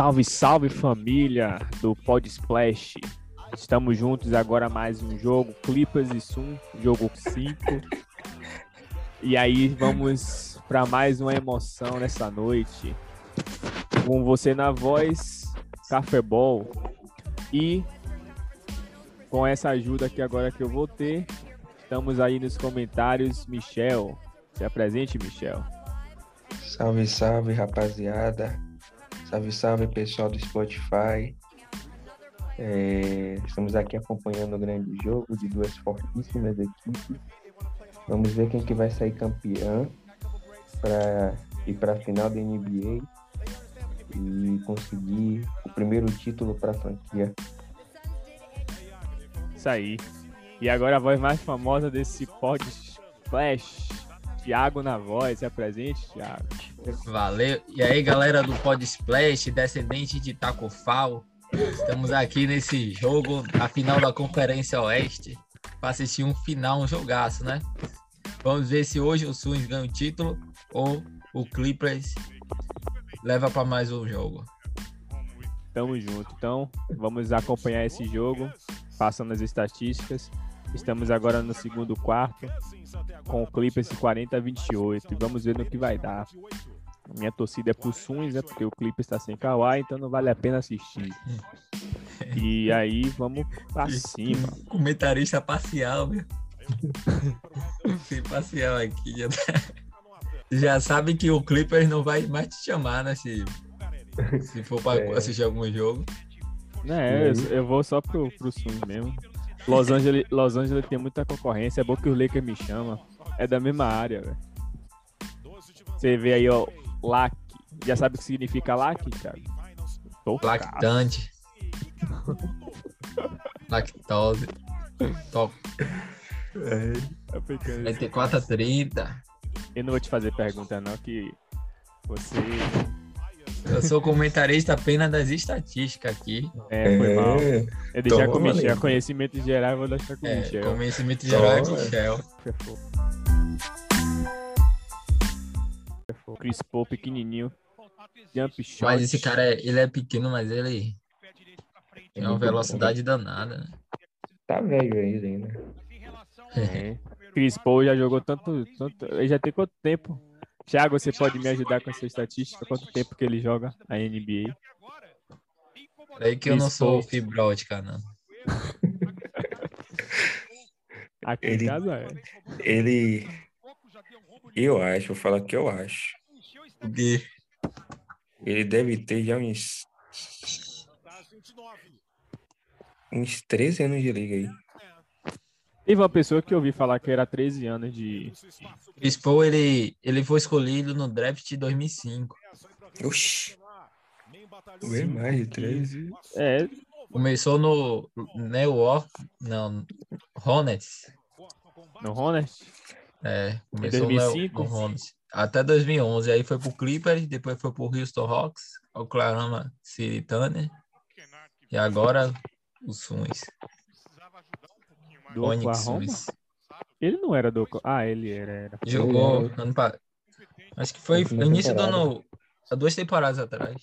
Salve, salve família do Pod Splash. Estamos juntos agora mais um jogo, Clippers e Sum, jogo 5. E aí vamos para mais uma emoção nessa noite. Com você na voz, Cafébol. E com essa ajuda aqui agora que eu vou ter, estamos aí nos comentários, Michel. Se apresente, Michel. Salve, salve, rapaziada. Salve, salve, pessoal do Spotify. É, estamos aqui acompanhando o grande jogo de duas fortíssimas equipes. Vamos ver quem que vai sair campeão para ir para a final da NBA e conseguir o primeiro título para a franquia. Isso aí. E agora a voz mais famosa desse pod Splash, Thiago na voz. Se apresente, Thiago. Valeu. E aí, galera do Pod Splash, descendente de Tacofal. Estamos aqui nesse jogo, a final da Conferência Oeste, para assistir um final, um jogaço, né? Vamos ver se hoje o Suns ganha o título ou o Clippers leva para mais um jogo. Tamo junto. Então, vamos acompanhar esse jogo, passando as estatísticas. Estamos agora no segundo quarto, com o Clippers 40 a 28. E vamos ver no que vai dar. Minha torcida é pro Suns, né? Porque o Clippers está sem Kawhi, então não vale a pena assistir. E aí, vamos pra cima. Comentarista parcial, meu. Sem parcial aqui. Já, tá- já sabe que o Clippers não vai mais te chamar, né? Se, se for para É. assistir algum jogo. É, eu, eu vou só pro, pro Suns mesmo. Los Angeles, Los Angeles tem muita concorrência, é bom que o Lakers me chama. É da mesma área, velho. Você vê aí, ó, LAC. Já sabe o que significa LAC, Thiago? Tô Lactante. Lactose. Top. ficando- Vai ter 4 a 30. Eu não vou te fazer pergunta, não, que você. Eu sou comentarista apenas das estatísticas aqui. É, foi mal. É, Eu deixar com Toma, Michel. amigo. Conhecimento geral, eu vou deixar com o É, Michel. conhecimento geral é Toma. Michel. Chris Paul, pequenininho. Jump shot. Mas esse cara, é- ele é pequeno, mas ele tem uma velocidade danada. né? Tá velho ainda? É. Chris Paul já jogou tanto, tanto. Ele já tem quanto tempo? Thiago, você pode me ajudar com essa estatística? Quanto tempo que ele joga a NBA? É que eu não sou Paul. fibra ótica, não. Aqui em Ele- casa é. Ele. Eu acho, vou falar que eu acho. Porque Ele deve ter já uns. Uns 13 anos de liga aí. Teve uma pessoa que eu ouvi falar que era 13 anos de. Chris Paul, ele, ele foi escolhido no draft de 2005. Oxi. Bem mais de 13. É, Começou no New York, não, Hornets. no Hornets? É, começou no, 2005? no Hornets. Até 2011. Aí foi pro Clippers, depois foi pro Houston Hawks, Oklahoma City Thunder. E agora o Suns. Do Onyx. Ele não era do. Oklahoma. Ah, ele era. era. Jogou Ele ano pa- Acho que foi no início do ano. Há duas temporadas atrás.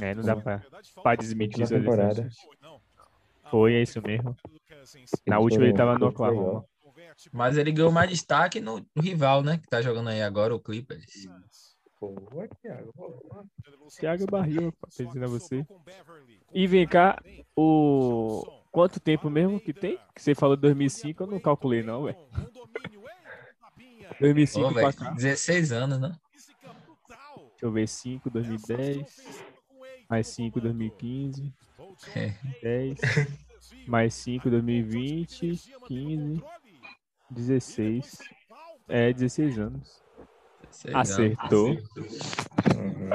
É, não dá pra, pra desmentir essa temporada. Foi, é isso mesmo. Na última ele tava no Oklahoma. Mas ele ganhou mais destaque no, no rival, né? Que tá jogando aí agora, o Clippers. Pô, Thiago. Thiago Barril, a você. E vem cá, o. Quanto tempo mesmo que tem? Que você falou 2005, eu não calculei, não, velho. 2005 Pô, pra velho, cá. 16 anos, né? Deixa eu ver, 5, 2010. Mais 5, 2015. É. 10. Mais 5, 2020. 15. 16. É, 16 anos. 16 anos. Acertou. Uhum.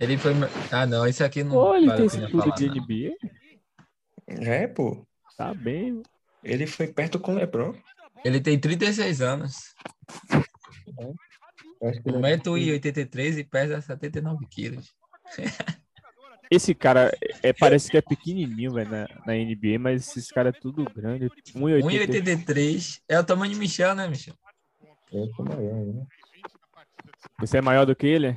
Ele foi. Ah, não, esse aqui não. Ele vale tem esse tudo de. NBA? É, pô. Tá bem. Ele foi perto com o Lebron. Ele tem 36 anos. Eu que é 1,83m e pesa 79 quilos. Esse cara é, parece que é pequenininho, velho, na, na NBA, mas esses caras é tudo grande. 1,80. 1,83 é o tamanho de Michel, né, Michel? Eu sou maior, né? Você é maior do que ele?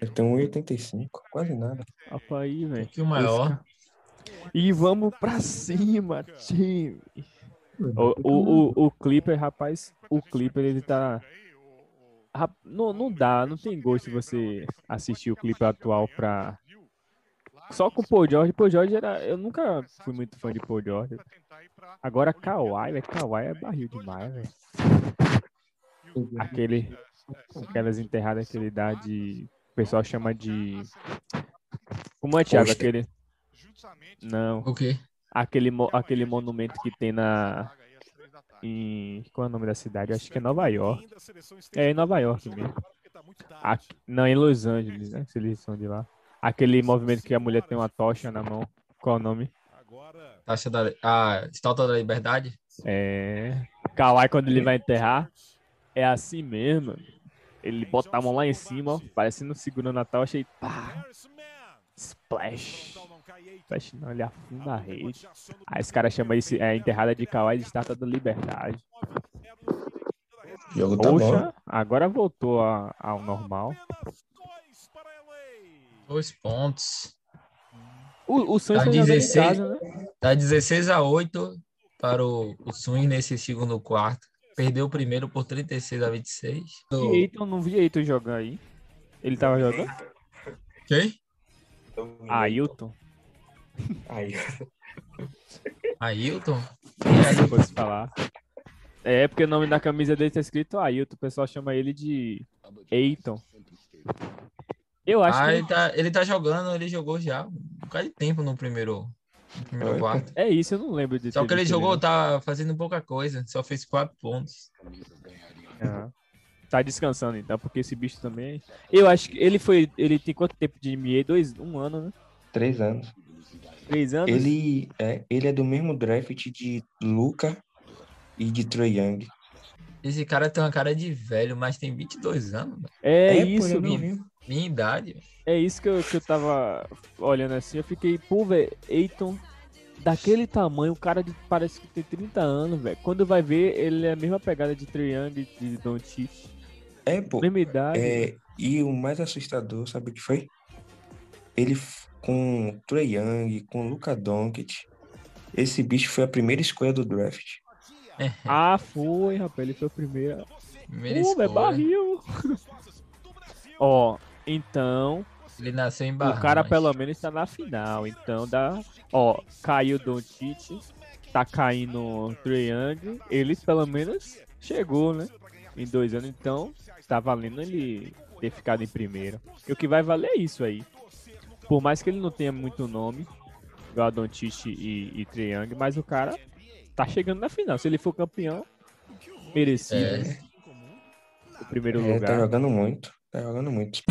Ele tem 1,85, quase nada. Opa aí, Um velho. pouquinho maior. E vamos pra cima, time. O, o, o, o Clipper, rapaz, o Clipper, ele tá. Não, não dá, não tem gosto você assistir o Clipper atual pra. Só com o Paul George. Paul George era. Eu nunca fui muito fã de Paul George. Agora Kawhi, velho. Kawhi é barril demais, velho. Aquele. Aquelas enterradas que ele dá de. O pessoal chama de. Como é, Thiago? Aquele. Não. O quê? Aquele, mo- aquele monumento que tem na. Em. Qual é o nome da cidade? Acho que é Nova York. É em Nova York mesmo. Aqui- não, em Los Angeles, né? Se eles são de lá. Aquele movimento que a mulher tem uma tocha na mão. Qual é o nome? Taxa da. A estátua da liberdade? É. Kawhi, quando ele vai enterrar, é assim mesmo. Ele bota a mão lá em cima, ó, parecendo segurando a tocha e pá, splash. Splash não, ele afunda a rede. Aí os caras chamam isso, é, enterrada de Kawhi de estátua da liberdade. Jogo tá bom. Poxa, agora voltou a- ao normal. Dois pontos. O, o Suns Tá tá jogando em 16. casa, né? Tá 16 a 8 para o, o Swing nesse segundo quarto. Perdeu o primeiro por 36 a 26. E Eiton, não vi Eiton jogando aí. Ele tava jogando? Quem? Ailton, Aí. Ailton? se fosse falar. É, porque o nome da camisa dele tá escrito Ailton. O pessoal chama ele de Eiton. Eu acho Ah, que ele tá, ele tá jogando, ele jogou já um bocado de tempo no primeiro, no primeiro quarto. é isso, eu não lembro de Só que ele jogou, tá fazendo pouca coisa. Só fez quatro pontos. Aham. Tá descansando então, porque esse bicho também. Eu acho que ele foi. Ele tem quanto tempo de NBA? Dois, um ano, né? Três anos. Três anos? Ele é, ele é do mesmo draft de Luca e de Trae Young. Esse cara tem uma cara de velho, mas tem 22 anos. É, pô, isso, ele é mano. novinho. Minha idade. É isso que eu, que eu tava olhando assim. Eu fiquei, pô, velho, Eiton, daquele tamanho, o cara de- parece que tem 30 anos, velho. Quando vai ver, ele é a mesma pegada de Trae Young e de Don É, pô. Mesma idade. É, e o mais assustador, sabe o que foi? Ele com Trae Young, com Luka Doncic. Esse bicho foi a primeira escolha do draft. Ah, foi, rapaz. Ele foi o primeiro. Primeira Pô, escolha. barril. Ó, então, Ele nasceu em o Bahamas. cara pelo menos tá na final. Então dá. Ó, caiu Don tá caindo o Trae Young. Ele pelo menos chegou, né? Em dois anos, então tá valendo ele ter ficado em primeiro. E o que vai valer é isso aí. Por mais que ele não tenha muito nome, igual e, e Young, mas o cara tá chegando na final. Se ele for campeão, merecido É. o primeiro É, tá lugar. jogando muito. Tá jogando muito.